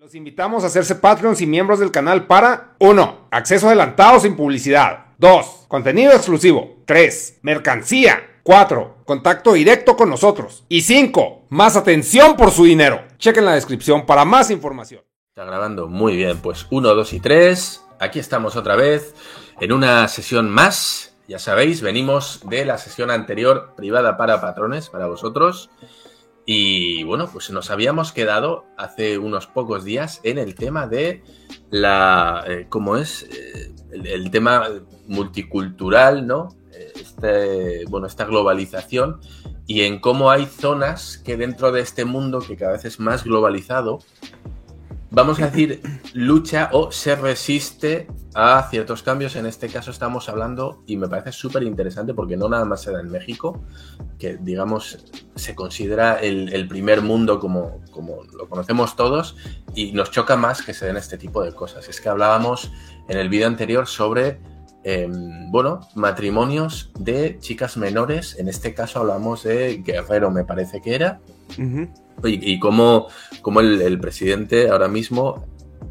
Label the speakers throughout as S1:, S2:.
S1: Los invitamos a hacerse Patreons y miembros del canal para 1. Acceso adelantado sin publicidad. 2. Contenido exclusivo. 3. Mercancía. 4. Contacto directo con nosotros. Y 5. Más atención por su dinero. Chequen la descripción para más información.
S2: Está grabando muy bien. Pues 1, 2 y 3. Aquí estamos otra vez en una sesión más. Ya sabéis, venimos de la sesión anterior privada para patrones, para vosotros. Y bueno, pues nos habíamos quedado hace unos pocos días en el tema de la. Eh, ¿Cómo es? Eh, el, tema multicultural, ¿no? Este, bueno, esta globalización y en cómo hay zonas que dentro de este mundo que cada vez es más globalizado, vamos a decir, lucha o se resiste a ciertos cambios. En este caso estamos hablando, y me parece súper interesante porque no nada más se da en México, que digamos se considera el, primer mundo como, como lo conocemos todos, y nos choca más que se den este tipo de cosas. Es que hablábamos en el vídeo anterior sobre em, bueno, matrimonios de chicas menores. En este caso hablamos de Guerrero, me parece que era. Y, cómo, el, presidente ahora mismo,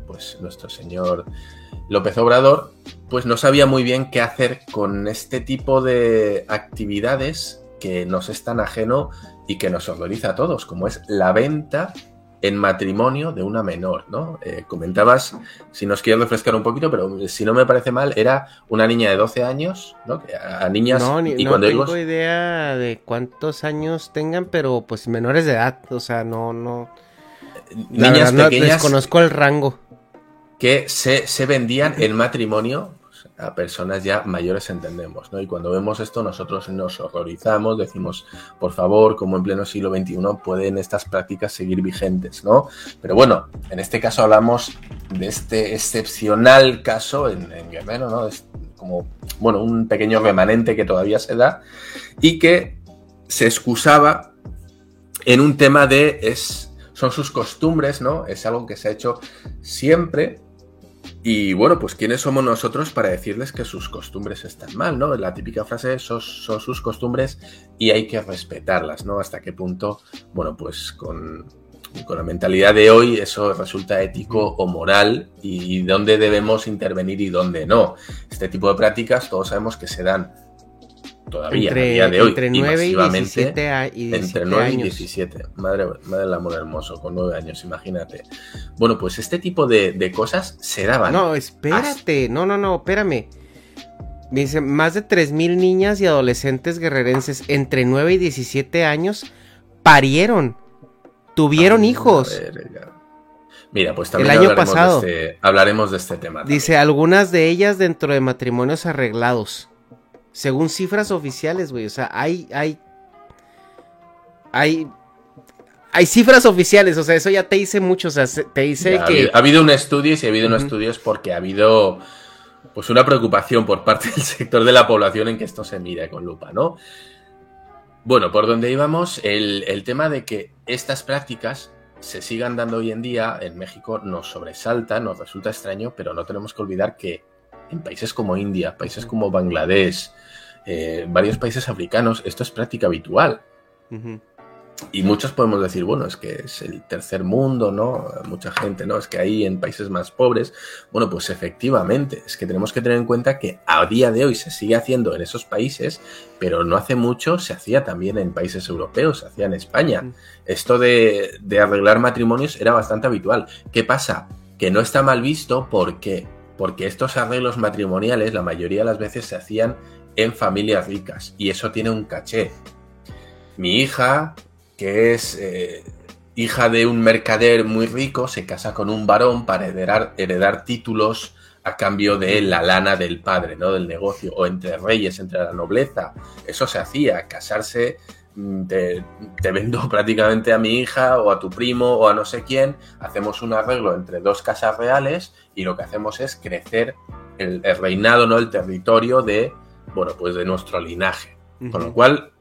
S2: pues nuestro señor López Obrador, pues no sabía muy bien qué hacer con este tipo de actividades que nos es tan ajeno y que nos horroriza a todos, como es la venta en matrimonio de una menor, ¿no? Eh, comentabas, si nos quieres refrescar un poquito, pero si no me parece mal, era una niña de 12 años, ¿no? a, niñas...
S3: No, y no tengo idea de cuántos años tengan, pero pues menores de edad, o sea, no, no...
S2: niñas pequeñas...
S3: desconozco el rango.
S2: Que se, se vendían en matrimonio a personas ya mayores entendemos, ¿no? Y cuando vemos esto nosotros nos horrorizamos, decimos, por favor, como en pleno siglo XXI pueden estas prácticas seguir vigentes, ¿no? Pero bueno, en este caso hablamos de este excepcional caso en, Guerrero, ¿no? Es como, bueno, un pequeño remanente que todavía se da y que se excusaba en un tema de es son sus costumbres, ¿no? Es algo que se ha hecho siempre y bueno, pues ¿quiénes somos nosotros para decirles que sus costumbres están mal, ¿no? La típica frase son, son sus costumbres y hay que respetarlas, ¿no? Hasta qué punto, bueno, pues con, con la mentalidad de hoy eso resulta ético o moral y dónde debemos intervenir y dónde no. Este tipo de prácticas todos sabemos que se dan todavía
S3: entre,
S2: día de hoy.
S3: Entre 9 y 17, y
S2: entre 9 y 17. Madre, madre del amor hermoso, con 9 años, imagínate. Bueno, pues este tipo de, cosas se daban.
S3: No, espérate, no, no, no, espérame. Dice, más de 3.000 niñas y adolescentes guerrerenses entre 9 y 17 años parieron, tuvieron hijos.
S2: Mira, pues también el año hablaremos, pasado, de este, hablaremos de este tema.
S3: Dice, algunas de ellas dentro de matrimonios arreglados. Según cifras oficiales, güey. O sea, hay, hay. Hay. Hay cifras oficiales, o sea, eso ya te dice mucho, o sea, te dice que...
S2: Ha habido, un estudio y si ha habido un estudio es porque ha habido pues una preocupación por parte del sector de la población en que esto se mire con lupa, ¿no? Bueno, por donde íbamos, el, el, tema de que estas prácticas se sigan dando hoy en día en México nos sobresalta, nos resulta extraño, pero no tenemos que olvidar que en países como India, países como Bangladesh, eh, varios países africanos, esto es práctica habitual. Y muchos podemos decir, bueno, es que es el tercer mundo, ¿no? Mucha gente, ¿no? Es que ahí en países más pobres, bueno, pues efectivamente, es que tenemos que tener en cuenta que a día de hoy se sigue haciendo en esos países, pero no hace mucho se hacía también en países europeos, se hacía en España. Esto de, de arreglar matrimonios era bastante habitual. ¿Qué pasa? Que no está mal visto porque porque estos arreglos matrimoniales la mayoría de las veces se hacían en familias ricas y eso tiene un caché. Mi hija, que es eh, hija de un mercader muy rico, se casa con un varón para heredar, heredar títulos a cambio de la lana del padre, ¿no? Del negocio, o entre reyes, entre la nobleza. Eso se hacía, casarse Te, vendo prácticamente a mi hija o a tu primo o a no sé quién, hacemos un arreglo entre dos casas reales y lo que hacemos es crecer el, reinado, ¿no? El territorio de, bueno, pues de nuestro linaje. Con lo cual,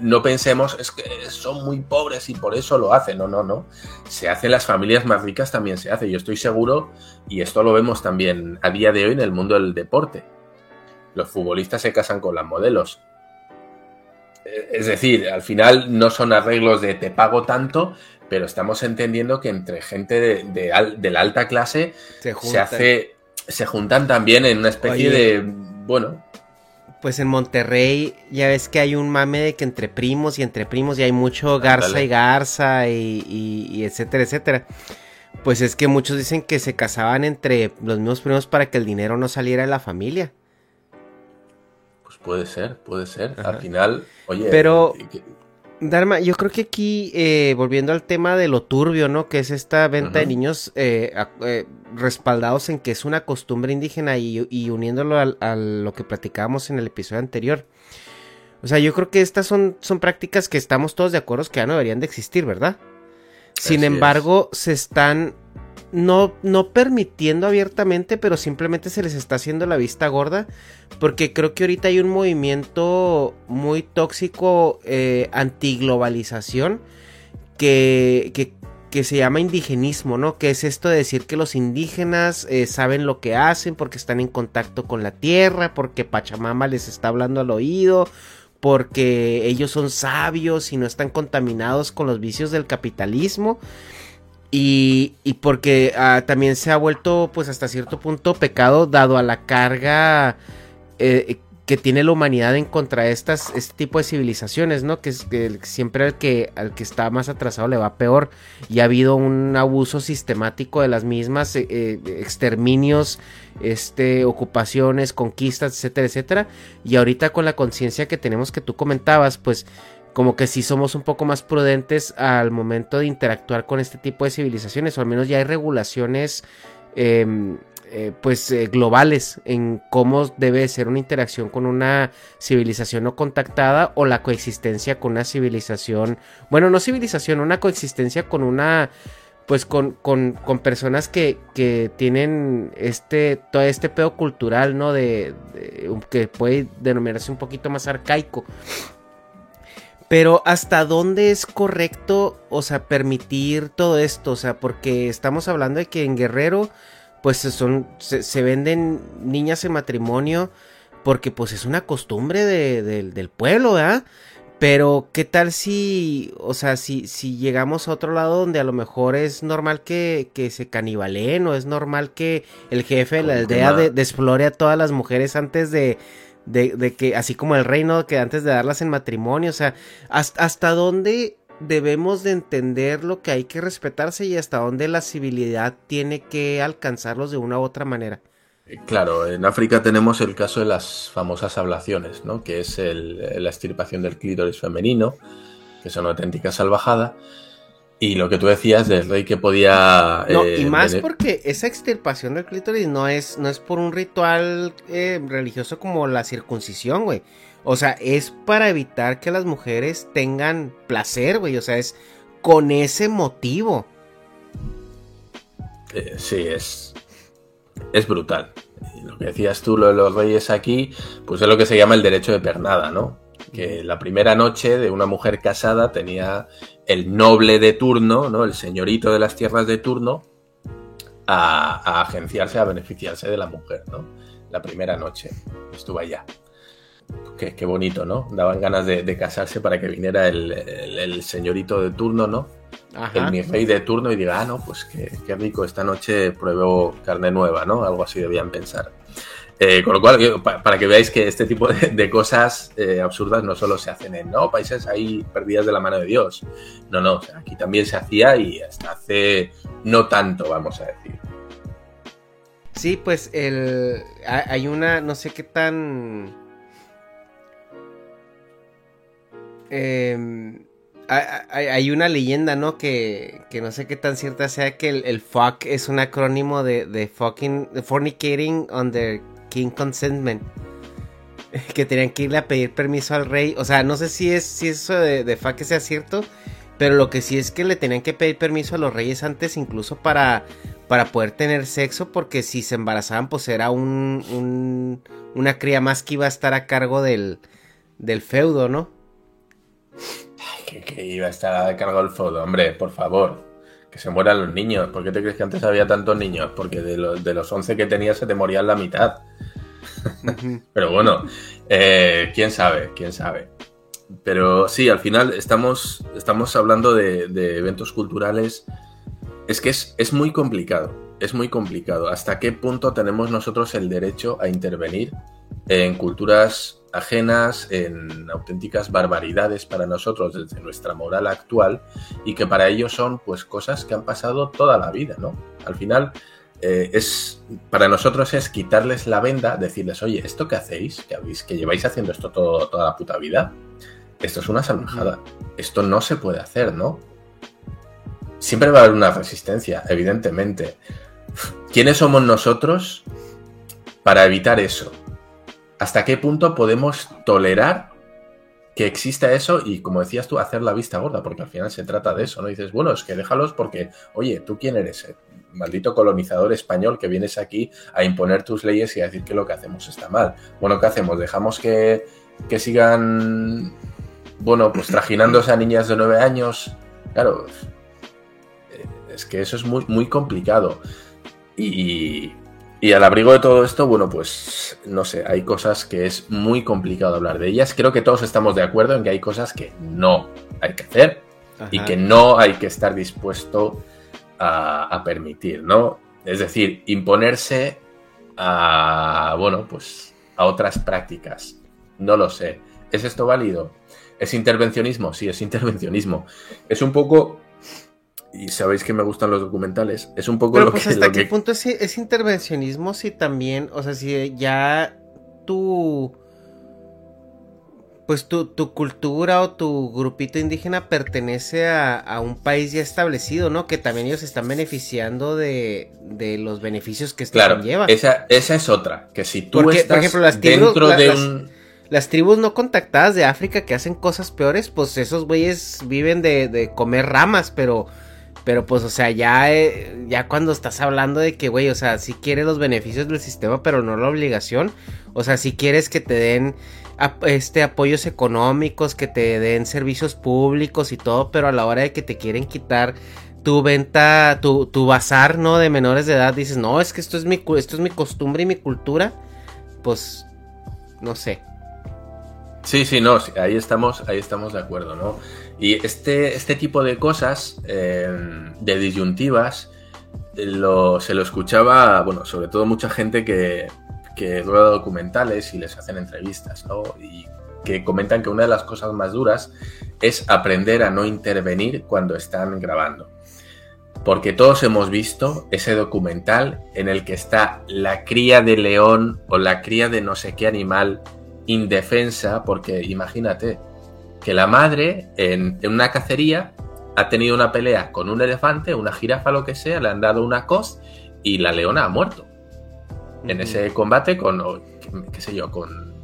S2: no pensemos, es que son muy pobres y por eso lo hacen. No, no, no. Se hace en las familias más ricas, también se hace. Yo estoy seguro, y esto lo vemos también a día de hoy en el mundo del deporte. Los futbolistas se casan con las modelos es decir, al final no son arreglos de te pago tanto, pero estamos entendiendo que entre gente de, la alta clase se, hace, se juntan también en una especie de, bueno...
S3: Pues en Monterrey ya ves que hay un mame de que entre primos y entre primos y hay mucho garza y garza y, etcétera, etcétera. Pues es que muchos dicen que se casaban entre los mismos primos para que el dinero no saliera de la familia.
S2: Pues puede ser, puede ser. Al final, oye...
S3: Pero... Dharma, yo creo que aquí, eh, volviendo al tema de lo turbio, ¿no? Que es esta venta de niños eh, eh, respaldados en que es una costumbre indígena y, uniéndolo a, lo que platicábamos en el episodio anterior. O sea, yo creo que estas son, son prácticas que estamos todos de acuerdo que ya no deberían de existir, ¿verdad? Sin embargo, se están no, no permitiendo abiertamente, pero simplemente se les está haciendo la vista gorda. Porque creo que ahorita hay un movimiento muy tóxico eh, antiglobalización que, que, que, se llama indigenismo, ¿no? Que es esto de decir que los indígenas eh, saben lo que hacen porque están en contacto con la tierra, porque Pachamama les está hablando al oído, porque ellos son sabios y no están contaminados con los vicios del capitalismo. Y, y porque ah, también se ha vuelto, pues hasta cierto punto, pecado dado a la carga eh, que tiene la humanidad en contra de estas, este tipo de civilizaciones, ¿no? Que, que siempre al que, al que está más atrasado le va peor. Y ha habido un abuso sistemático de las mismas, eh, eh, exterminios, este, ocupaciones, conquistas, etcétera, etcétera. Y ahorita con la conciencia que tenemos que tú comentabas, pues como que sí somos un poco más prudentes al momento de interactuar con este tipo de civilizaciones, o al menos ya hay regulaciones em, eh, pues eh, globales en cómo debe ser una interacción con una civilización no contactada o la coexistencia con una civilización, bueno, no civilización, una coexistencia con una pues con, con, con personas que, que, tienen este todo este pedo cultural, ¿no? de, que puede denominarse un poquito más arcaico. Pero hasta dónde es correcto, o sea, permitir todo esto, o sea, porque estamos hablando de que en Guerrero, pues son, se, venden niñas en matrimonio, porque pues es una costumbre del pueblo, ¿verdad? Pero, ¿qué tal si, o sea, si, si llegamos a otro lado donde a lo mejor es normal que, que se canibalen o es normal que el jefe de la aldea desflore a todas las mujeres antes de, de, que, así como el reino, que antes de darlas en matrimonio, o sea, hasta, dónde debemos de entender lo que hay que respetarse y hasta dónde la civilidad tiene que alcanzarlos de una u otra manera.
S2: Eh, claro, en África tenemos el caso de las famosas ablaciones, ¿no? que es la extirpación del clítoris femenino, que es una auténtica salvajada, y lo que tú decías del rey que podía.
S3: No, y eh, más porque esa extirpación del clítoris no es, no es por un ritual eh, religioso como la circuncisión, güey. O sea, es para evitar que las mujeres tengan placer, güey. O sea, es con ese motivo.
S2: Eh, sí, es. Es brutal. Y lo que decías tú, lo de los reyes aquí, pues es lo que se llama el derecho de pernada, ¿no? Que la primera noche de una mujer casada tenía el noble de turno, ¿no? el señorito de las tierras de turno, a, agenciarse, a beneficiarse de la mujer, ¿no? La primera noche estuvo allá. Qué, bonito, ¿no? Daban ganas de, casarse para que viniera el, señorito de turno, ¿no? El mi rey de turno y diga, ah, no, pues qué, qué rico, esta noche pruebo carne nueva, ¿no? Algo así debían pensar. Eh, con lo cual, para que veáis que este tipo de, cosas eh, absurdas no solo se hacen en ¿no? países ahí perdidas de la mano de Dios. No, no, aquí también se hacía y hasta hace no tanto, vamos a decir.
S3: Sí, pues el, hay una, no sé qué tan... Em, hay, una leyenda, ¿no? Que, que, no sé qué tan cierta sea que el, fuck es un acrónimo de, de fucking fornicating under King Consentment. Que tenían que irle a pedir permiso al rey. O sea, no sé si es si eso de, fa que sea cierto. Pero lo que sí es que le tenían que pedir permiso a los reyes antes, incluso para, para poder tener sexo, porque si se embarazaban, pues era un, una cría más que iba a estar a cargo del, del feudo, ¿no?
S2: que, iba a estar a cargo del feudo, hombre, por favor que se mueran los niños. ¿Por qué te crees que antes había tantos niños? Porque de los, de los 11 que tenías se te morían la mitad. Pero bueno, eh, quién sabe, quién sabe. Pero sí, al final estamos, estamos hablando de, eventos culturales. Es que es, es muy complicado, es muy complicado. ¿Hasta qué punto tenemos nosotros el derecho a intervenir en culturas ajenas, en auténticas barbaridades para nosotros desde nuestra moral actual y que para ellos son pues cosas que han pasado toda la vida, ¿no? Al final eh, es para nosotros es quitarles la venda, decirles, oye, esto que hacéis, que habéis, que lleváis haciendo esto todo, toda la puta vida, esto es una salvajada. Esto no se puede hacer, ¿no? Siempre va a haber una resistencia, evidentemente. ¿Quiénes somos nosotros para evitar eso? ¿Hasta qué punto podemos tolerar que exista eso y, como decías tú, hacer la vista gorda? Porque al final se trata de eso, ¿no? dices, bueno, es que déjalos porque, oye, ¿tú quién eres? maldito colonizador español que vienes aquí a imponer tus leyes y a decir que lo que hacemos está mal. Bueno, ¿qué hacemos? ¿Dejamos que, sigan, bueno, pues trajinándose a niñas de nueve años? Claro, eh, es que eso es muy, muy complicado. Y, y al abrigo de todo esto, bueno, pues no sé, hay cosas que es muy complicado hablar de ellas. Creo que todos estamos de acuerdo en que hay cosas que no hay que hacer y que no hay que estar dispuesto a, permitir, ¿no? Es decir, imponerse a, bueno, pues a otras prácticas. No lo sé. ¿Es esto válido? ¿Es intervencionismo? Sí, es intervencionismo. Es un poco y sabéis que me gustan los documentales, es un poco lo
S3: pues
S2: que...
S3: ¿Hasta qué punto es, es, intervencionismo si también, o sea, si ya tú pues tu, cultura o tu grupito indígena pertenece a, un país ya establecido, ¿no? Que también ellos están beneficiando de, los beneficios que esto
S2: claro, Esa, esa es otra, que si tú estás por ejemplo, las tribus, dentro de un...
S3: Las, tribus no contactadas de África que hacen cosas peores, pues esos güeyes viven de, comer ramas, pero... Pero pues, o sea, ya, eh, ya cuando estás hablando de que, güey, o sea, si quieres los beneficios del sistema, pero no la obligación. O sea, si quieres que te den este, apoyos económicos, que te den servicios públicos y todo, pero a la hora de que te quieren quitar tu venta, tu, tu bazar, ¿no? De menores de edad, dices, no, es que esto es mi, esto es mi costumbre y mi cultura, pues, no sé.
S2: Sí, sí, no, ahí estamos, ahí estamos de acuerdo, ¿no? Y este, este tipo de cosas, em, de disyuntivas, lo, se lo escuchaba, bueno, sobre todo mucha gente que, que rueda documentales y les hacen entrevistas, ¿no? Y que comentan que una de las cosas más duras es aprender a no intervenir cuando están grabando. Porque todos hemos visto ese documental en el que está la cría de león o la cría de no sé qué animal indefensa, porque imagínate que la madre en, en una cacería ha tenido una pelea con un elefante, una jirafa, lo que sea, le han dado una cos y la leona ha muerto en ese combate con, qué, sé yo, con,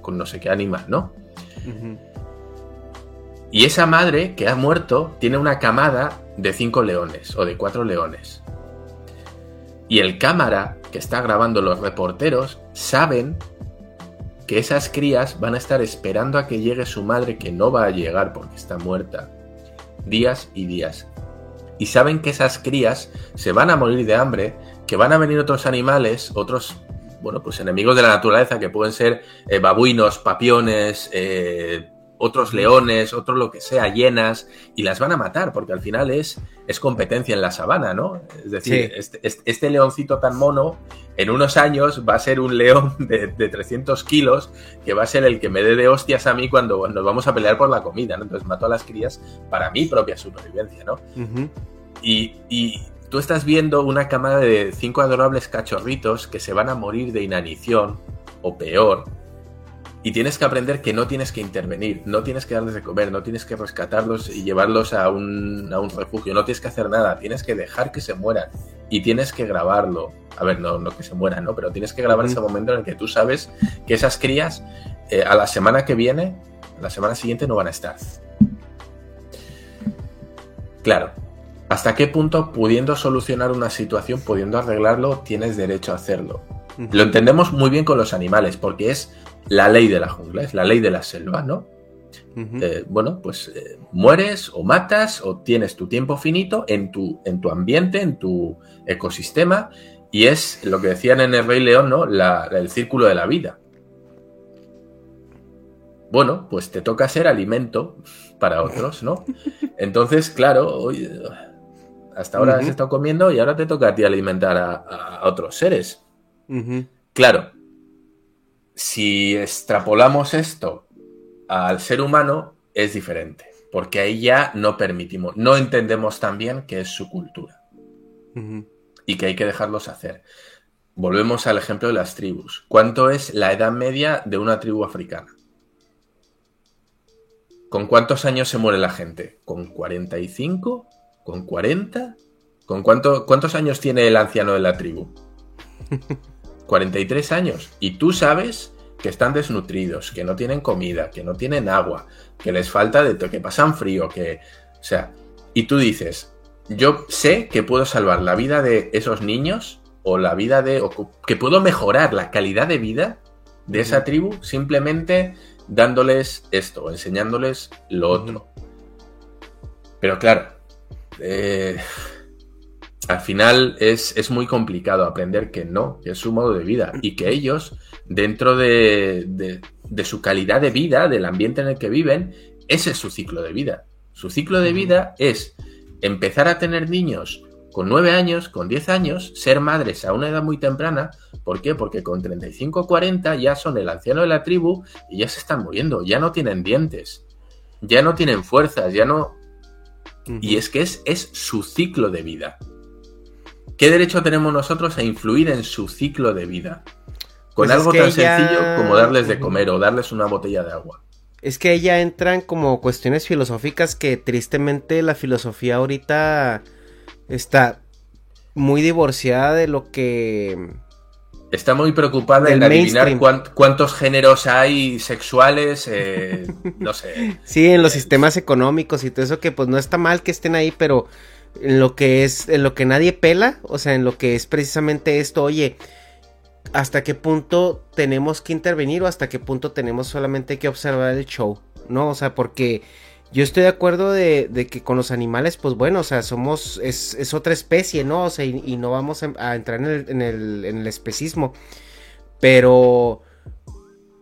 S2: con no sé qué animal, ¿no? Y esa madre que ha muerto tiene una camada de cinco leones o de cuatro leones. Y el cámara que está grabando los reporteros saben que esas crías van a estar esperando a que llegue su madre que no va a llegar porque está muerta. Días y días. Y saben que esas crías se van a morir de hambre que van a venir otros animales, otros, bueno, pues enemigos de la naturaleza, que pueden ser eh, babuinos, papiones, eh, otros leones, otros lo que sea, hienas, y las van a matar, porque al final es, es competencia en la sabana, ¿no? Es decir, este, este, este, leoncito tan mono, en unos años va a ser un león de, 300 kilos, que va a ser el que me dé de hostias a mí cuando nos vamos a pelear por la comida, ¿no? Entonces mato a las crías para mi propia supervivencia, ¿no? y, y, tú estás viendo una camada de cinco adorables cachorritos que se van a morir de inanición o peor. Y tienes que aprender que no tienes que intervenir, no tienes que darles de comer, no tienes que rescatarlos y llevarlos a un, refugio, no tienes que hacer nada, tienes que dejar que se mueran y tienes que grabarlo. A ver, no, no que se mueran, ¿no? Pero tienes que grabar ese momento en el que tú sabes que esas crías eh, a la semana que viene, la semana siguiente no van a estar. Claro, ¿Hasta qué punto, pudiendo solucionar una situación, pudiendo arreglarlo, tienes derecho a hacerlo? Lo entendemos muy bien con los animales, porque es la ley de la jungla, es la ley de la selva, ¿no? Eh, bueno, pues eh, mueres o matas o tienes tu tiempo finito en tu, en tu ambiente, en tu ecosistema, y es lo que decían en el Rey León, ¿no? el círculo de la vida. bueno, pues te toca ser alimento para otros, ¿no? Entonces, claro, hasta ahora has estado comiendo y ahora te toca a ti alimentar a, otros seres. Claro, si extrapolamos esto al ser humano, es diferente, porque ahí ya no permitimos, no entendemos tan bien qué es su cultura y que hay que dejarlos hacer. Volvemos al ejemplo de las tribus. ¿Cuánto es la edad media de una tribu africana? ¿Con cuántos años se muere la gente? ¿Con 45? ¿Con 40? ¿Con cuánto, cuántos años tiene el anciano de la tribu? 43 años. Y tú sabes que están desnutridos, que no tienen comida, que no tienen agua, que les falta de todo, que pasan frío, que... O sea, y tú dices, yo sé que puedo salvar la vida de esos niños o la vida de... O que puedo mejorar la calidad de vida de esa tribu simplemente dándoles esto, enseñándoles lo otro. Pero claro, eh, al final es, es, muy complicado aprender que no, que es su modo de vida y que ellos, dentro de, de, de, su calidad de vida, del ambiente en el que viven, ese es su ciclo de vida. Su ciclo de vida es empezar a tener niños con 9 años, con 10 años, ser madres a una edad muy temprana. ¿Por qué? Porque con 35 o 40 ya son el anciano de la tribu y ya se están muriendo, ya no tienen dientes, ya no tienen fuerzas, ya no... Y es que es, es su ciclo de vida. ¿Qué derecho tenemos nosotros a influir en su ciclo de vida? Con pues algo tan sencillo como darles de comer o darles una botella de agua.
S3: Es que ya entran como cuestiones filosóficas que tristemente la filosofía ahorita está muy divorciada de lo que...
S2: Está muy preocupada en adivinar cuántos géneros hay sexuales, eh, no sé.
S3: Sí, en los sistemas económicos y todo eso que pues no está mal que estén ahí, pero en lo que es, en lo que nadie pela, o sea, en lo que es precisamente esto, oye, hasta qué punto tenemos que intervenir o hasta qué punto tenemos solamente que observar el show, ¿no? O sea, porque yo estoy de acuerdo de, que con los animales, pues bueno, o sea, somos, es, otra especie, ¿no? O sea, y, no vamos a, entrar en el, en, el, en el especismo. Pero,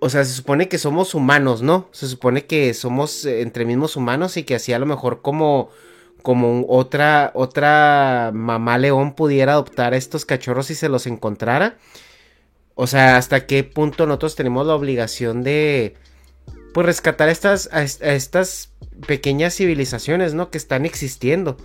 S3: o sea, se supone que somos humanos, ¿no? Se supone que somos entre mismos humanos y que así a lo mejor como, como otra, otra mamá león pudiera adoptar a estos cachorros y se los encontrara. O sea, hasta qué punto nosotros tenemos la obligación de, pues rescatar estas, a, estas pequeñas civilizaciones, ¿no? Que están existiendo.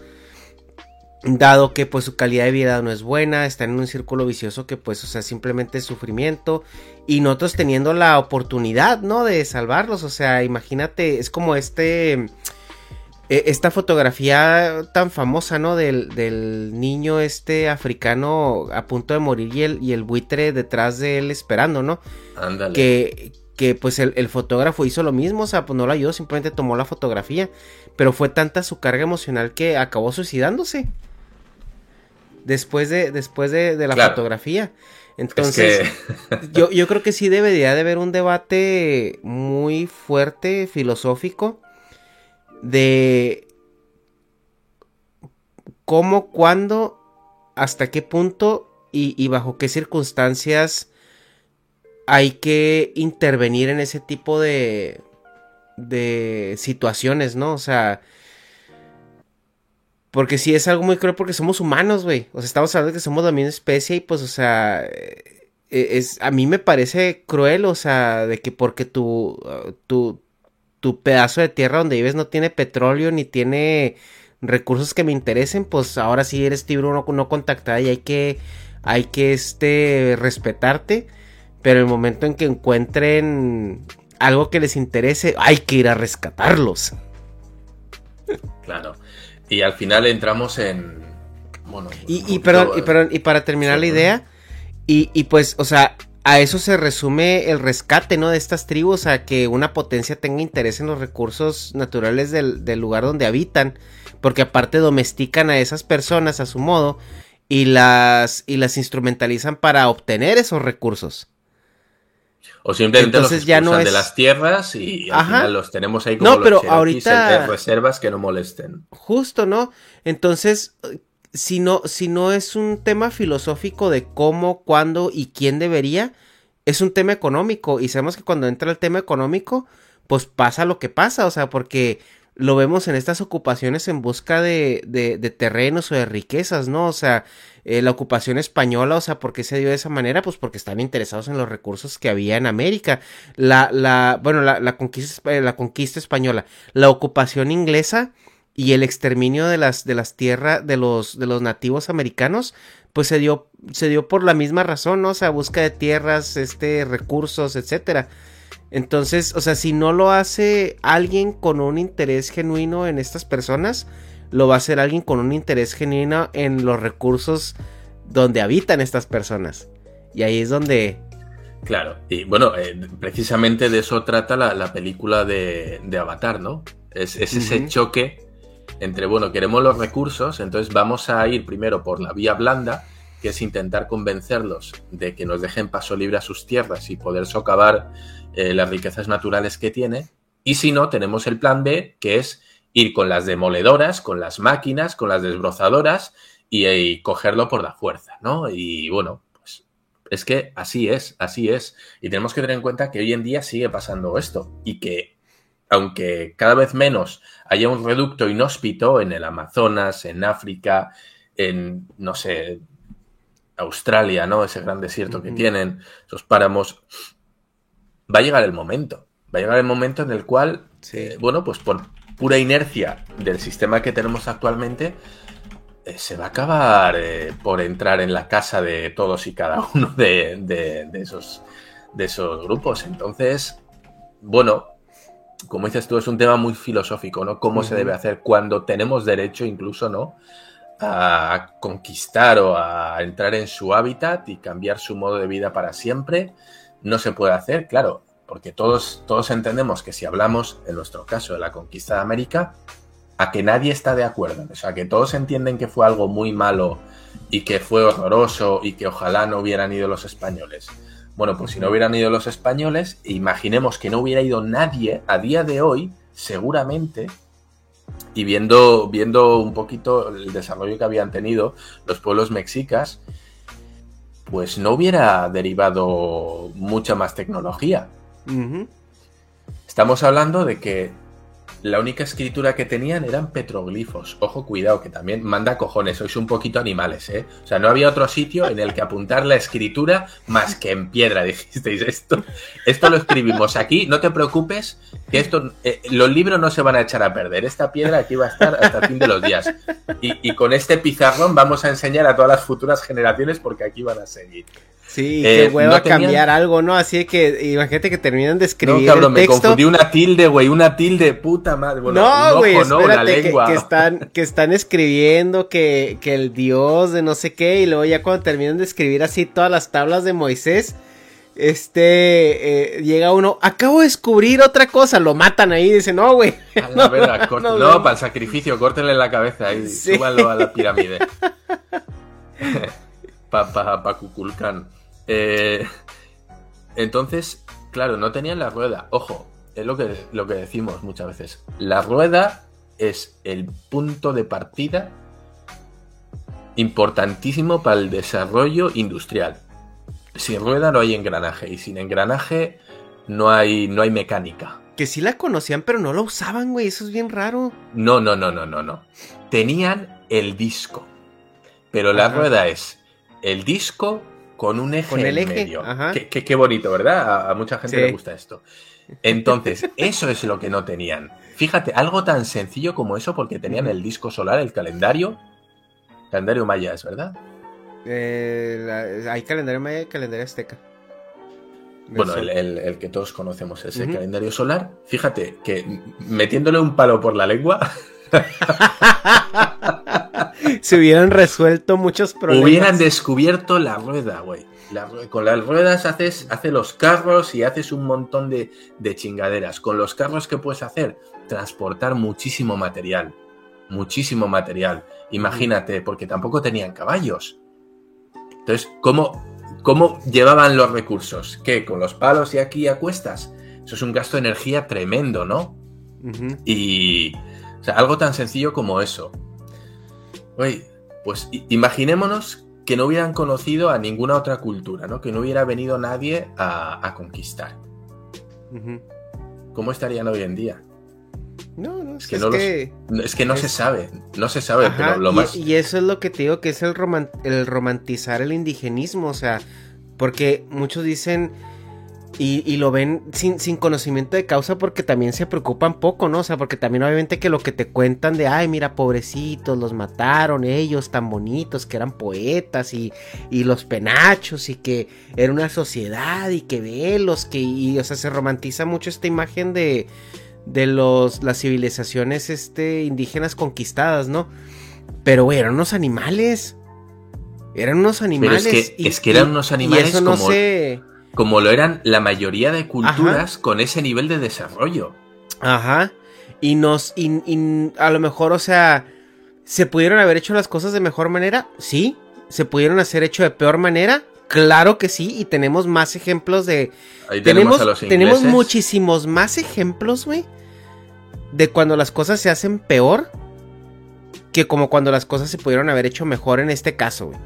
S3: Dado que pues su calidad de vida no es buena, están en un círculo vicioso que pues, o sea, simplemente es sufrimiento. Y nosotros teniendo la oportunidad, ¿no? De salvarlos. O sea, imagínate, es como este... E, esta fotografía tan famosa, ¿no? Del, del, niño este africano a punto de morir y el, y el buitre detrás de él esperando, ¿no?
S2: Ándale.
S3: Que, que pues el, fotógrafo hizo lo mismo, o sea, pues no lo ayudó, simplemente tomó la fotografía, pero fue tanta su carga emocional que acabó suicidándose. Después de, después de, la fotografía. Entonces, yo, yo creo que sí debería de haber un debate muy fuerte, filosófico, de cómo, cuándo, hasta qué punto y, bajo qué circunstancias hay que intervenir en ese tipo de, de situaciones, ¿no? O sea, porque sí es algo muy cruel porque somos humanos, güey. O sea, estamos hablando de que somos la misma especie y pues, o sea, e, es, a mí me parece cruel, o sea, de que porque tu, tu, tu pedazo de tierra donde vives no tiene petróleo ni tiene recursos que me interesen, pues ahora sí eres tiburón no, no contactada y hay que, hay que, este, respetarte. Pero el momento en que encuentren algo que les interese, hay que ir a rescatarlos.
S2: Claro. Y al final entramos en. Bueno,
S3: y, y, perdón, y, para terminar la idea, y, y, pues, o sea, a eso se resume el rescate, ¿no? De estas tribus, a que una potencia tenga interés en los recursos naturales del, del lugar donde habitan, porque aparte domestican a esas personas a su modo y las, y las instrumentalizan para obtener esos recursos.
S2: O simplemente Entonces los ya no de las tierras y al final los tenemos ahí como no, pero ahorita reservas que no molesten.
S3: Justo, ¿no? Entonces, si no, si no es un tema filosófico de cómo, cuándo y quién debería, es un tema económico. Y sabemos que cuando entra el tema económico, pues pasa lo que pasa, o sea, porque lo vemos en estas ocupaciones en busca de, de, terrenos o de riquezas, ¿no? O sea, eh, la ocupación española, o sea, ¿por qué se dio de esa manera? Pues porque están interesados en los recursos que había en América. La, la, bueno, la, la conquista, la conquista española, la ocupación inglesa y el exterminio de las, de las tierras, de los, de los nativos americanos, pues se dio, se dio por la misma razón, ¿no? O sea, busca de tierras, este, recursos, etcétera. Entonces, o sea, si no lo hace alguien con un interés genuino en estas personas, lo va a hacer alguien con un interés genuino en los recursos donde habitan estas personas. Y ahí es donde...
S2: Claro, y bueno, eh, precisamente de eso trata la, película de, Avatar, ¿no? Es, ese choque entre, bueno, queremos los recursos, entonces vamos a ir primero por la vía blanda, que es intentar convencerlos de que nos dejen paso libre a sus tierras y poder socavar eh, las riquezas naturales que tiene. Y si no, tenemos el plan B, que es ir con las demoledoras, con las máquinas, con las desbrozadoras y, cogerlo por la fuerza, ¿no? Y bueno, pues es que así es, así es. Y tenemos que tener en cuenta que hoy en día sigue pasando esto y que aunque cada vez menos haya un reducto inhóspito en el Amazonas, en África, en, no sé, Australia, ¿no? Ese gran desierto que tienen, esos páramos, va a llegar el momento. Va a llegar el momento en el cual, eh, bueno, pues por pura inercia del sistema que tenemos actualmente, eh, se va a acabar eh, por entrar en la casa de todos y cada uno de, esos, de esos grupos. Entonces, bueno, como dices tú, es un tema muy filosófico, ¿no? Cómo se debe hacer cuando tenemos derecho incluso, ¿no? A conquistar o a entrar en su hábitat y cambiar su modo de vida para siempre. No se puede hacer, claro porque todos, todos entendemos que si hablamos, en nuestro caso, de la conquista de América, a que nadie está de acuerdo. O sea, que todos entienden que fue algo muy malo y que fue horroroso y que ojalá no hubieran ido los españoles. Bueno, pues si no hubieran ido los españoles, imaginemos que no hubiera ido nadie a día de hoy, seguramente, y viendo, viendo un poquito el desarrollo que habían tenido los pueblos mexicas, pues no hubiera derivado mucha más tecnología. Estamos hablando de que la única escritura que tenían eran petroglifos. Ojo, cuidado, que también manda cojones, sois un poquito animales, ¿eh? O sea, no había otro sitio en el que apuntar la escritura más que en piedra, dijisteis esto. Esto lo escribimos aquí, no te preocupes, que esto, eh, los libros no se van a echar a perder. Esta piedra aquí va a estar hasta el fin de los días. Y, y con este pizarrón vamos a enseñar a todas las futuras generaciones porque aquí van a seguir.
S3: Sí, qué eh, hueva cambiar algo, ¿no? Así que imagínate que terminan de escribir. No, cabrón,
S2: me confundí una tilde, güey, una tilde, puta madre.
S3: no, güey, espérate, que, están, que están escribiendo que, que el dios de no sé qué, y luego ya cuando terminan de escribir así todas las tablas de Moisés, este, eh, llega uno, acabo de descubrir otra cosa, lo matan ahí, dice, no, güey.
S2: no, no, para el sacrificio, córtenle la cabeza y súbanlo a la pirámide. Para pa. Eh, entonces, claro, no tenían la rueda. Ojo, es lo que, lo que decimos muchas veces. La rueda es el punto de partida importantísimo para el desarrollo industrial. Sin rueda no hay engranaje y sin engranaje no hay, no hay mecánica.
S3: Que sí la conocían, pero no la usaban, güey. Eso es bien raro.
S2: No, no, no, no, no, no. Tenían el disco. Pero la rueda es el disco con un eje en medio. Qué, bonito, ¿verdad? A, mucha gente le gusta esto. Entonces, eso es lo que no tenían. Fíjate, algo tan sencillo como eso, porque tenían el disco solar, el calendario. Calendario maya, ¿es verdad?
S3: Eh, hay calendario maya y calendario azteca.
S2: Bueno, el, que todos conocemos, ese el calendario solar. Fíjate que metiéndole un palo por la lengua.
S3: Se hubieran resuelto muchos problemas.
S2: Hubieran descubierto la rueda, güey. con las ruedas haces, haces los carros y haces un montón de, chingaderas. Con los carros, ¿qué puedes hacer? Transportar muchísimo material. Muchísimo material. Imagínate, porque tampoco tenían caballos. Entonces, ¿cómo, cómo llevaban los recursos? ¿Qué? ¿Con los palos y aquí a cuestas? Eso es un gasto de energía tremendo, ¿no? Y. O sea, algo tan sencillo como eso. Oye, pues imaginémonos que no hubieran conocido a ninguna otra cultura, ¿no? Que no hubiera venido nadie a, conquistar. ¿cómo estarían hoy en día?
S3: No, no,
S2: es que, no, es que no se sabe, no se sabe, pero lo
S3: y,
S2: más...
S3: Y eso es lo que te digo, que es el, el romantizar el indigenismo, o sea, porque muchos dicen y, lo ven sin, sin, conocimiento de causa porque también se preocupan poco, ¿no? O sea, porque también obviamente que lo que te cuentan de, ay, mira, pobrecitos, los mataron ellos tan bonitos, que eran poetas y, y los penachos y que era una sociedad y que velos, que, y, o sea, se romantiza mucho esta imagen de, de los, las civilizaciones este, indígenas conquistadas, ¿no? Pero, güey, eran unos animales. Eran unos animales.
S2: Pero es que, es que eran unos animales eso no como como lo eran la mayoría de culturas con ese nivel de desarrollo.
S3: Ajá. Y nos. Y, a lo mejor, o sea. ¿Se pudieron haber hecho las cosas de mejor manera? Sí. ¿Se pudieron hacer hecho de peor manera? Claro que sí. Y tenemos más ejemplos de.
S2: Ahí tenemos, a los
S3: tenemos muchísimos más ejemplos, güey. De cuando las cosas se hacen peor. Que como cuando las cosas se pudieron haber hecho mejor en este caso, güey.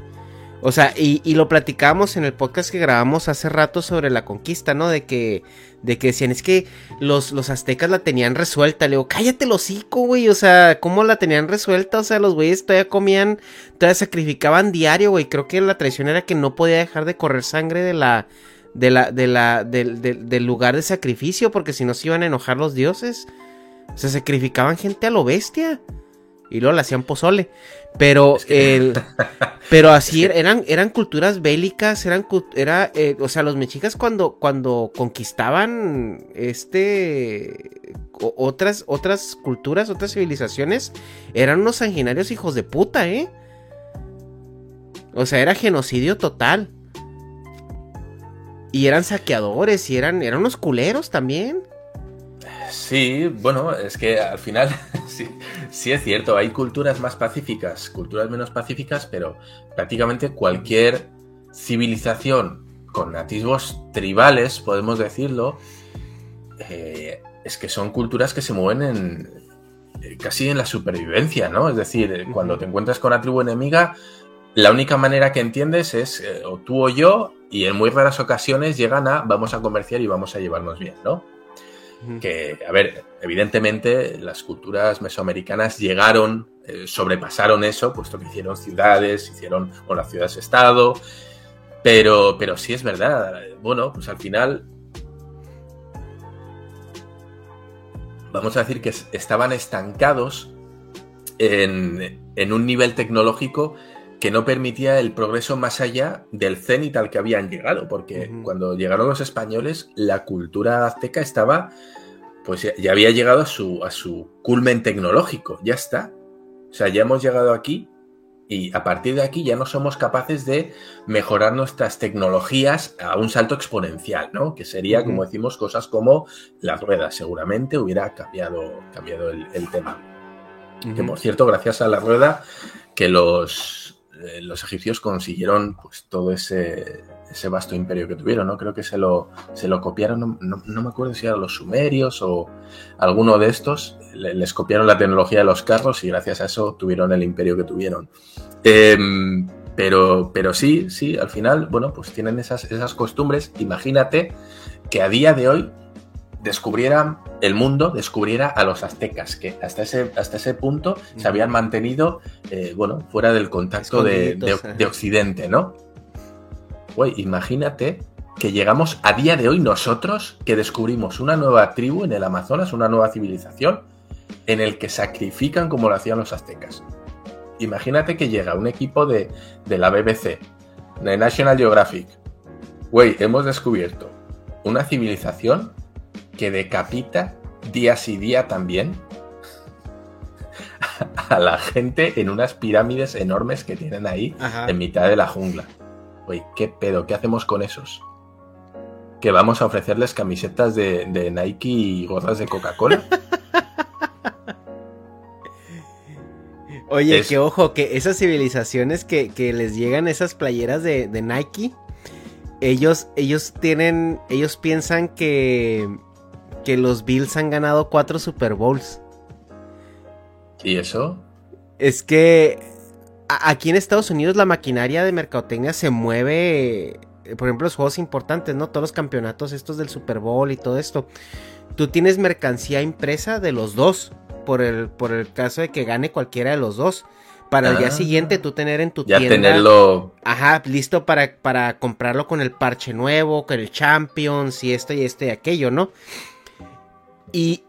S3: O sea, y, lo platicábamos en el podcast que grabamos hace rato sobre la conquista, ¿no? De que, de que decían, es que los, los aztecas la tenían resuelta. Le digo, cállate el hocico, güey. O sea, ¿cómo la tenían resuelta? O sea, los güeyes todavía comían, todavía sacrificaban diario, güey. Creo que la tradición era que no podía dejar de correr sangre de la, de la, de la, del, del lugar de sacrificio, porque si no se iban a enojar los dioses. O sea, sacrificaban gente a lo bestia y luego le hacían pozole. Pero el, pero así eran, eran culturas bélicas, eran era, eh, o sea, los mexicas cuando, cuando conquistaban este otras, otras culturas, otras civilizaciones, eran unos sanguinarios hijos de puta, ¿eh? O sea, era genocidio total. Y eran saqueadores, y eran, eran unos culeros también.
S2: Sí, bueno, es que al final sí, es cierto, hay culturas más pacíficas, culturas menos pacíficas, pero prácticamente cualquier civilización con atisbos tribales, podemos decirlo, eh, es que son culturas que se mueven en eh, casi en la supervivencia, ¿no? Es decir, cuando te encuentras con la tribu enemiga, la única manera que entiendes es eh, o tú o yo, y en muy raras ocasiones llegan a vamos a comerciar y vamos a llevarnos bien, ¿no? Que, a ver, evidentemente las culturas mesoamericanas llegaron, eh, sobrepasaron eso, puesto que hicieron ciudades, hicieron o las ciudades-estado, pero, pero sí es verdad, bueno, pues al final vamos a decir que estaban estancados en, en, un nivel tecnológico que no permitía el progreso más allá del cenit al que habían llegado, porque cuando llegaron los españoles, la cultura azteca estaba, pues ya, había llegado a su, a su culmen tecnológico, ya está. O sea, ya hemos llegado aquí y a partir de aquí ya no somos capaces de mejorar nuestras tecnologías a un salto exponencial, ¿no? Que sería, como decimos, cosas como las ruedas. Seguramente hubiera cambiado, cambiado el, tema. Que por cierto, gracias a la rueda, que los, eh, los egipcios consiguieron pues todo ese, ese vasto imperio que tuvieron, ¿no? Creo que se lo, se lo copiaron, no, me acuerdo si eran los sumerios o alguno de estos, les copiaron la tecnología de los carros y gracias a eso tuvieron el imperio que tuvieron. Em, pero, pero sí, sí, al final, bueno, pues tienen esas, esas costumbres. Imagínate que a día de hoy descubriera el mundo, descubriera a los aztecas, que hasta ese, hasta ese punto se habían mantenido, eh, bueno, fuera del contacto de, Occidente, ¿no? Güey, imagínate que llegamos a día de hoy nosotros, que descubrimos una nueva tribu en el Amazonas, una nueva civilización, en el que sacrifican como lo hacían los aztecas. Imagínate que llega un equipo de, de la BBC, de National Geographic. Güey, hemos descubierto una civilización que decapita día sí día también a la gente en unas pirámides enormes que tienen ahí en mitad de la jungla. Oye, ¿qué pedo? ¿Qué hacemos con esos? ¿Que vamos a ofrecerles camisetas de, Nike y gorras de Coca-Cola?
S3: Oye, que ojo, que esas civilizaciones que, les llegan esas playeras de, de Nike, ellos, ellos tienen, ellos piensan que que los Bills han ganado cuatro Super Bowls.
S2: ¿Y eso?
S3: Es que aquí en Estados Unidos la maquinaria de mercadotecnia se mueve eh, por ejemplo, los juegos importantes, ¿no? Todos los campeonatos estos del Super Bowl y todo esto. Tú tienes mercancía impresa de los dos, por el, por el caso de que gane cualquiera de los dos. Para el día
S2: Ah.
S3: siguiente tú tener en tu
S2: Ya
S3: tienda...
S2: tenerlo.
S3: Ajá, listo para, para comprarlo con el parche nuevo, con el Champions y esto y esto y aquello, ¿no? Y,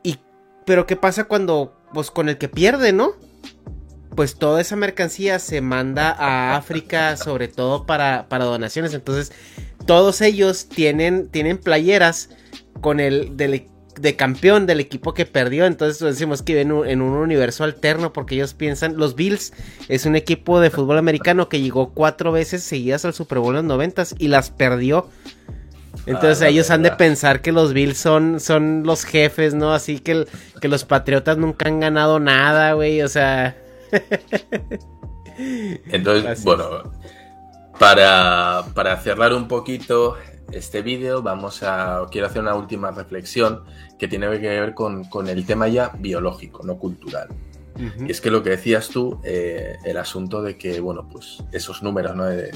S3: pero ¿qué pasa cuando, pues con el que pierde, ¿no? Pues toda esa mercancía se manda a África, sobre todo para, donaciones. Entonces, todos ellos tienen, tienen playeras con el de campeón del equipo que perdió. Entonces decimos que viven en un, en un universo alterno porque ellos piensan, los Bills es un equipo de fútbol americano que llegó cuatro veces seguidas al Super Bowl en los noventas y las perdió. Entonces
S2: Ah,
S3: ellos han de pensar que los Bills son, son los jefes, ¿no? Así que, el- que los Patriotas nunca han ganado nada, güey. O sea...
S2: Entonces, bueno, para, para cerrar un poquito este vídeo, vamos a. Quiero hacer una última reflexión que tiene que ver con, con el tema ya biológico, no cultural. Y es que lo que decías tú, eh, el asunto de que, bueno, pues esos números, ¿no? De,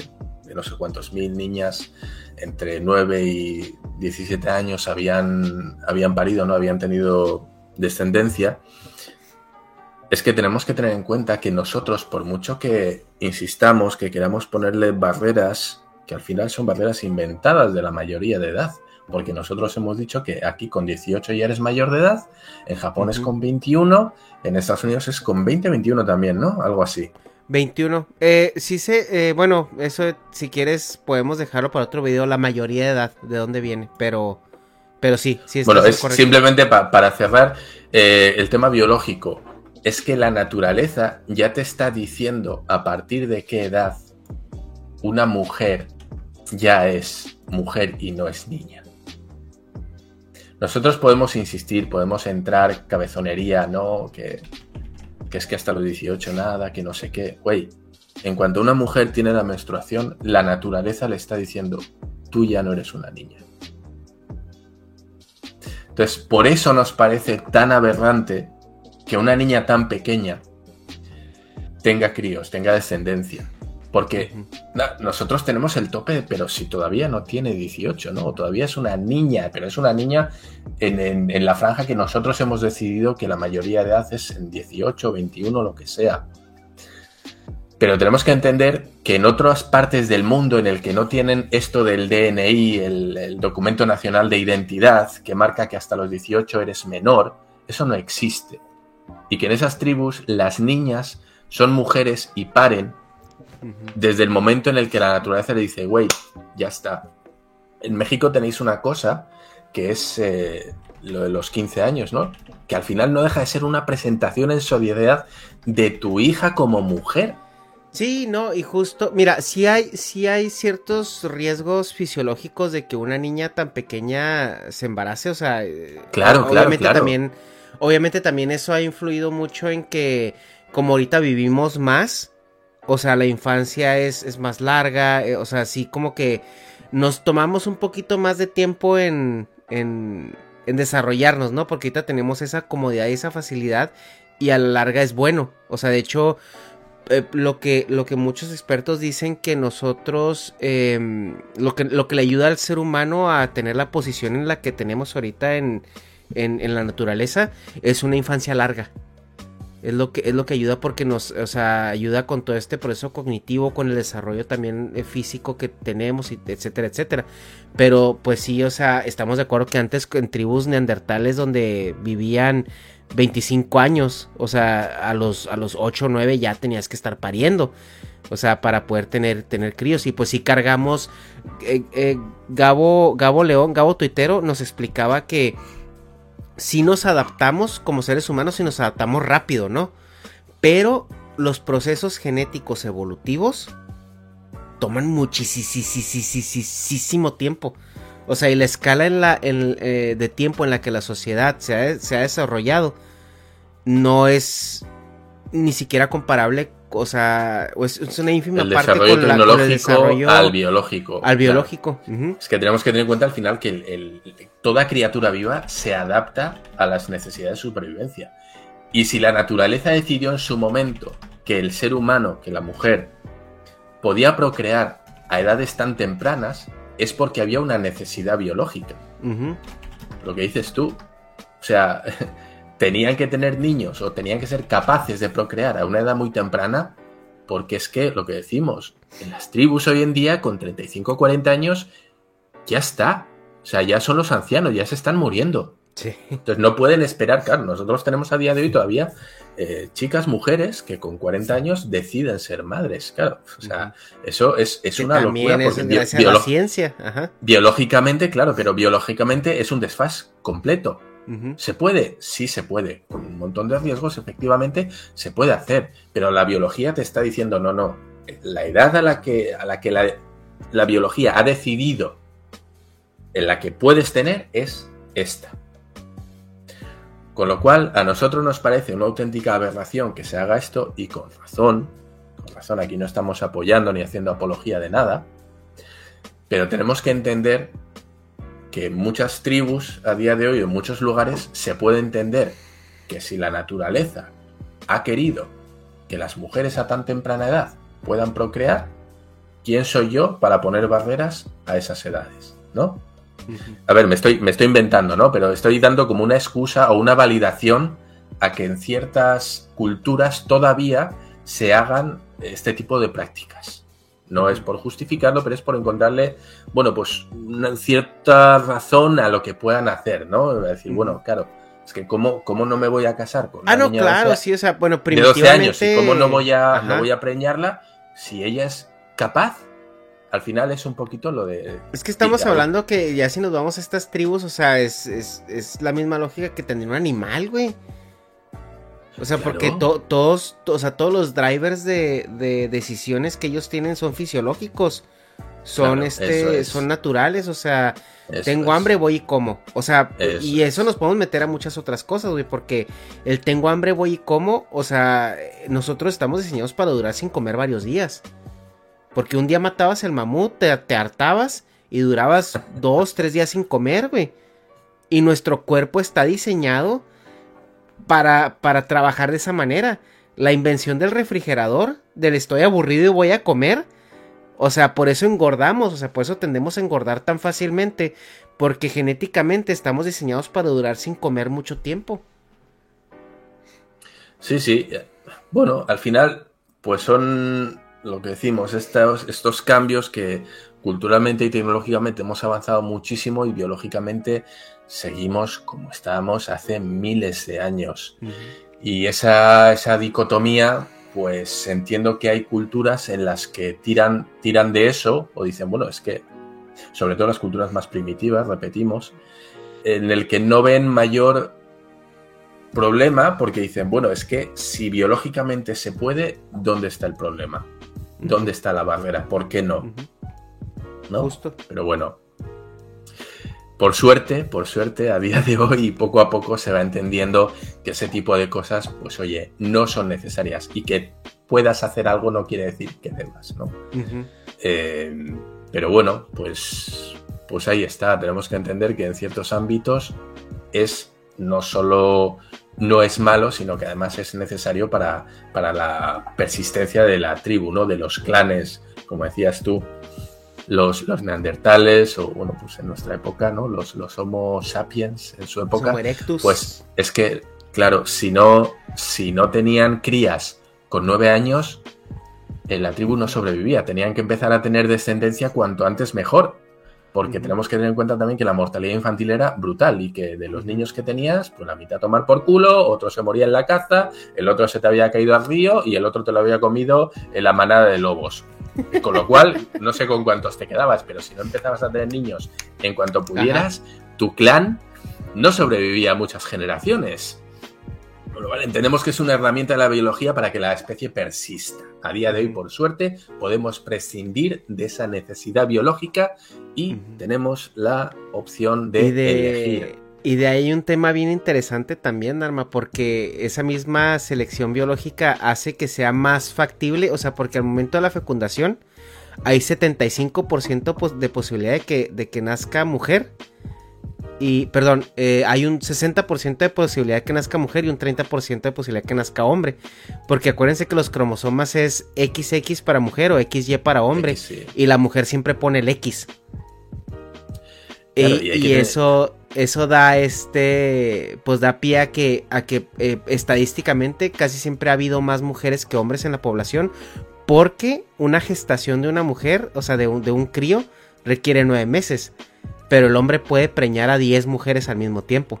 S2: de no sé cuántos mil niñas entre 9 y 17 años habían, habían parido, ¿no? Habían tenido descendencia. Es que tenemos que tener en cuenta que nosotros, por mucho que insistamos, que queramos ponerle barreras, que al final son barreras inventadas de la mayoría de edad, porque nosotros hemos dicho que aquí con 18 ya eres mayor de edad, en Japón es con 21, en Estados Unidos es con 20, 21 también, ¿no? Algo así.
S3: 21. Eh, sí sé, eh, bueno, eso si quieres podemos dejarlo para otro video, la mayoría de edad, de dónde viene, pero, pero sí, sí
S2: Bueno, es
S3: correcto.
S2: simplemente pa- para cerrar eh, el tema biológico. Es que la naturaleza ya te está diciendo a partir de qué edad una mujer ya es mujer y no es niña. Nosotros podemos insistir, podemos entrar cabezonería, ¿no? Que, que es que hasta los 18 nada, que no sé qué. Güey, en cuanto una mujer tiene la menstruación, la naturaleza le está diciendo, tú ya no eres una niña. Entonces, por eso nos parece tan aberrante que una niña tan pequeña tenga críos, tenga descendencia. Porque nosotros tenemos el tope, pero si todavía no tiene 18, ¿no? Todavía es una niña, pero es una niña en, en- en la franja que nosotros hemos decidido que la mayoría de edad es en 18, 21, lo que sea. Pero tenemos que entender que en otras partes del mundo en el que no tienen esto del DNI, el, el documento nacional de identidad, que marca que hasta los 18 eres menor, eso no existe. Y que en esas tribus las niñas son mujeres y paren Desde el momento en el que la naturaleza le dice, güey, ya está. En México tenéis una cosa que es eh, lo de los 15 años, ¿no? Que al final no deja de ser una presentación en sociedad de tu hija como mujer.
S3: Sí, no, y justo, mira, sí hay, sí hay ciertos riesgos fisiológicos de que una niña tan pequeña se embarace, o sea, eh,
S2: Claro, claro.
S3: también, obviamente también eso ha influido mucho en que, como ahorita vivimos más, o sea, la infancia es, es más larga, eh, o sea, sí como que nos tomamos un poquito más de tiempo en, en, en desarrollarnos, ¿no? Porque ahorita tenemos esa comodidad y esa facilidad y a la larga es bueno, o sea, de hecho eh, lo que lo que muchos expertos dicen que nosotros eh, lo que lo que le ayuda al ser humano a tener la posición en la que tenemos ahorita en, en la naturaleza es una infancia larga es lo que es lo que ayuda porque nos o sea ayuda con todo este proceso cognitivo con el desarrollo también eh, físico que tenemos etcétera etcétera pero pues sí o sea estamos de acuerdo que antes en tribus neandertales donde vivían 25 años, o sea, a los, a los 8 o 9 ya tenías que estar pariendo, o sea, para poder tener, tener críos. Y pues sí cargamos, eh, eh, Gabo, Gabo León, Gabo Tuitero nos explicaba que si nos adaptamos como seres humanos, si nos adaptamos rápido, ¿no? Pero los procesos genéticos evolutivos toman muchísimo tiempo. O sea, y la escala eh, de tiempo en la que la sociedad se ha, se ha, desarrollado no es ni siquiera comparable. O sea, es, una ínfima
S2: el
S3: parte
S2: desarrollo
S3: con, la,
S2: tecnológico
S3: con el desarrollo
S2: al biológico.
S3: Al
S2: claro.
S3: biológico. Uh -huh.
S2: Es que tenemos que tener en cuenta al final que el, el, toda criatura viva se adapta a las necesidades de supervivencia. Y si la naturaleza decidió en su momento que el ser humano, que la mujer, podía procrear a edades tan tempranas, es porque había una necesidad biológica. Lo que dices tú. O sea, tenían que tener niños o tenían que ser capaces de procrear a una edad muy temprana, porque es que lo que decimos, en las tribus hoy en día, con 35 o 40 años, ya está. O sea, ya son los ancianos, ya se están muriendo. Entonces no pueden esperar, claro, nosotros tenemos a día de hoy todavía eh, chicas, mujeres que con 40 años deciden ser madres, claro. O sea, eso es, una locura.
S3: Porque es la ciencia.
S2: Biológicamente, claro, pero biológicamente es un desfaz completo. ¿Se puede? Sí se puede. Con un montón de riesgos, efectivamente, se puede hacer. Pero la biología te está diciendo, no, no. La edad a la que, a la, que la, la biología ha decidido en la que puedes tener es esta. Con lo cual, a nosotros nos parece una auténtica aberración que se haga esto y con razón, con razón, aquí no estamos apoyando ni haciendo apología de nada, pero tenemos que entender que muchas tribus a día de hoy, en muchos lugares, se puede entender que si la naturaleza ha querido que las mujeres a tan temprana edad puedan procrear, ¿quién soy yo para poner barreras a esas edades? ¿No? A ver, me estoy, me estoy inventando, ¿no? Pero estoy dando como una excusa o una validación a que en ciertas culturas todavía se hagan este tipo de prácticas. No es por justificarlo, pero es por encontrarle, bueno, pues una cierta razón a lo que puedan hacer, ¿no? decir, bueno, claro, es que cómo, cómo no me voy a casar con
S3: una Ah, no, claro, sí, o sea, bueno,
S2: primitivamente... De 12 años, y cómo no voy a, no voy a preñarla si ella es capaz al final es un poquito lo de...
S3: Es que estamos hablando que ya si nos vamos a estas tribus, o sea, es, la misma lógica que tener un animal, güey. O sea, porque todos, o sea, todos los drivers de, decisiones que ellos tienen son fisiológicos. Son este, son naturales, o sea, tengo hambre, voy y como. O sea, y eso nos podemos meter a muchas otras cosas, güey, porque el tengo hambre, voy y como, o sea, nosotros estamos diseñados para durar sin comer varios días. Porque un día matabas el mamut, te, hartabas y durabas dos, tres días sin comer, güey. Y nuestro cuerpo está diseñado para, para trabajar de esa manera. La invención del refrigerador, del estoy aburrido y voy a comer. O sea, por eso engordamos, o sea, por eso tendemos a engordar tan fácilmente. Porque genéticamente estamos diseñados para durar sin comer mucho tiempo.
S2: Sí, sí. Bueno, al final, pues son lo que decimos, estos, estos cambios que culturalmente y tecnológicamente hemos avanzado muchísimo y biológicamente seguimos como estábamos hace miles de años. Y esa, esa dicotomía, pues entiendo que hay culturas en las que tiran, tiran de eso o dicen, bueno, es que, sobre todo las culturas más primitivas, repetimos, en el que no ven mayor problema porque dicen, bueno, es que si biológicamente se puede, ¿dónde está el problema? dónde está la barrera, por qué no. ¿No? Justo. Pero bueno. Por suerte, por suerte, a día de hoy poco a poco se va entendiendo que ese tipo de cosas, pues oye, no son necesarias y que puedas hacer algo no quiere decir que debas, ¿no? Eh, pero bueno, pues, pues ahí está. Tenemos que entender que en ciertos ámbitos es no solo no es malo, sino que además es necesario para, para la persistencia de la tribu, ¿no? De los clanes, como decías tú, los, los neandertales, o bueno, pues en nuestra época, ¿no? Los, los Homo sapiens en su época. Pues es que, claro, si no, si no tenían crías con nueve años, en la tribu no sobrevivía. Tenían que empezar a tener descendencia cuanto antes mejor porque tenemos que tener en cuenta también que la mortalidad infantil era brutal y que de los niños que tenías, pues la mitad a tomar por culo, otro se moría en la caza, el otro se te había caído al río y el otro te lo había comido en la manada de lobos. Con lo cual, no sé con cuántos te quedabas, pero si no empezabas a tener niños en cuanto pudieras, tu clan no sobrevivía a muchas generaciones entendemos que es una herramienta de la biología para que la especie persista. A día de hoy, por suerte, podemos prescindir de esa necesidad biológica y tenemos la opción de, elegir.
S3: Y de ahí un tema bien interesante también, Arma, porque esa misma selección biológica hace que sea más factible, o sea, porque al momento de la fecundación hay 75% de posibilidad de que, de que nazca mujer y, perdón, eh, hay un 60% de posibilidad de que nazca mujer y un 30% de posibilidad de que nazca hombre. Porque acuérdense que los cromosomas es XX para mujer o XY para hombre. Y la mujer siempre pone el X. y, eso, eso da este, pues da pie a que, a que eh, estadísticamente casi siempre ha habido más mujeres que hombres en la población, porque una gestación de una mujer, o sea, de un, de un crío, requiere nueve meses, pero el hombre puede preñar a diez mujeres al mismo tiempo.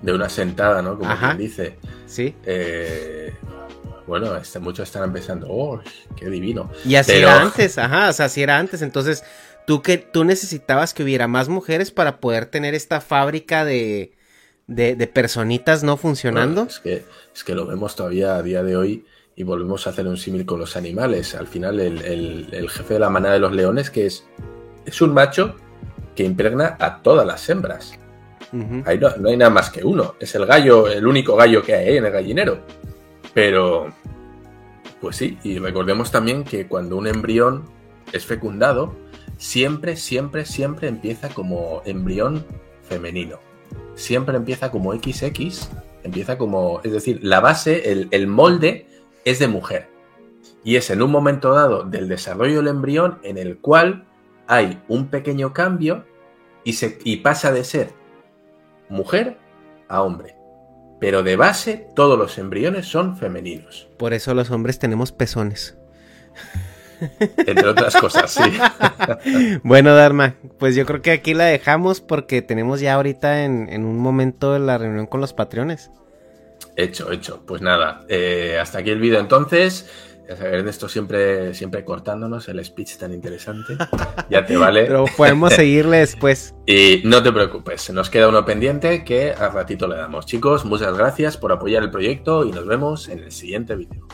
S2: De una sentada, ¿no? Como quien dice.
S3: Sí.
S2: Eh, bueno, este, muchos están empezando, oh, qué divino.
S3: Y así era antes, ajá, o sea, así era antes, entonces tú que tú necesitabas que hubiera más mujeres para poder tener esta fábrica de, de, personitas no funcionando.
S2: es, que, es que lo vemos todavía a día de hoy y volvemos a hacer un símil con los animales. Al final, el, jefe de la manada de los leones, que es, es un macho que impregna a todas las hembras. Ahí no, no, hay nada más que uno. Es el gallo, el único gallo que hay en el gallinero. Pero, pues sí, y recordemos también que cuando un embrión es fecundado, siempre, siempre, siempre empieza como embrión femenino. Siempre empieza como XX, empieza como, es decir, la base, el, molde es de mujer. Y es en un momento dado del desarrollo del embrión en el cual hay un pequeño cambio y, y pasa de ser mujer a hombre. Pero de base todos los embriones son femeninos.
S3: Por eso los hombres tenemos pezones.
S2: Entre otras cosas, sí.
S3: bueno, Dharma, pues yo creo que aquí la dejamos porque tenemos ya ahorita en, un momento la reunión con los patrones.
S2: Hecho, hecho. Pues nada, eh, hasta aquí el vídeo entonces. Ya sabes, esto siempre, siempre cortándonos el speech tan interesante. Ya te vale.
S3: Pero podemos seguirle después.
S2: y no te preocupes, nos queda uno pendiente que al ratito le damos. Chicos, muchas gracias por apoyar el proyecto y nos vemos en el siguiente vídeo.